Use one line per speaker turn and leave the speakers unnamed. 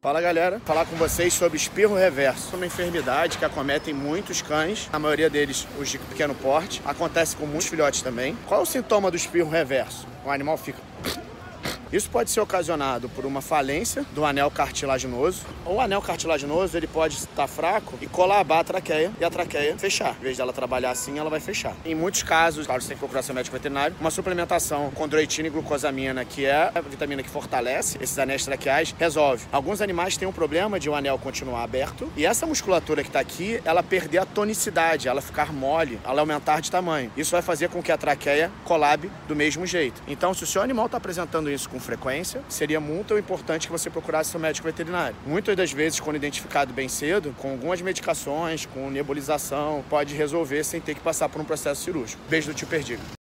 Fala galera, falar com vocês sobre espirro reverso, uma enfermidade que acomete muitos cães, a maioria deles os de pequeno porte, acontece com muitos filhotes também. Qual é o sintoma do espirro reverso? O animal fica isso pode ser ocasionado por uma falência do anel cartilaginoso. O anel cartilaginoso ele pode estar fraco e colabar a traqueia e a traqueia fechar. Em vez dela trabalhar assim, ela vai fechar. Em muitos casos, claro, você tem que procurar seu médico veterinário, uma suplementação com droitina e glucosamina, que é a vitamina que fortalece esses anéis traqueais, resolve. Alguns animais têm um problema de o anel continuar aberto e essa musculatura que está aqui, ela perder a tonicidade, ela ficar mole, ela aumentar de tamanho. Isso vai fazer com que a traqueia colabe do mesmo jeito. Então, se o seu animal está apresentando isso com com frequência, seria muito importante que você procurasse seu médico veterinário. Muitas das vezes, quando identificado bem cedo, com algumas medicações, com nebulização, pode resolver sem ter que passar por um processo cirúrgico. Beijo do tio Perdido.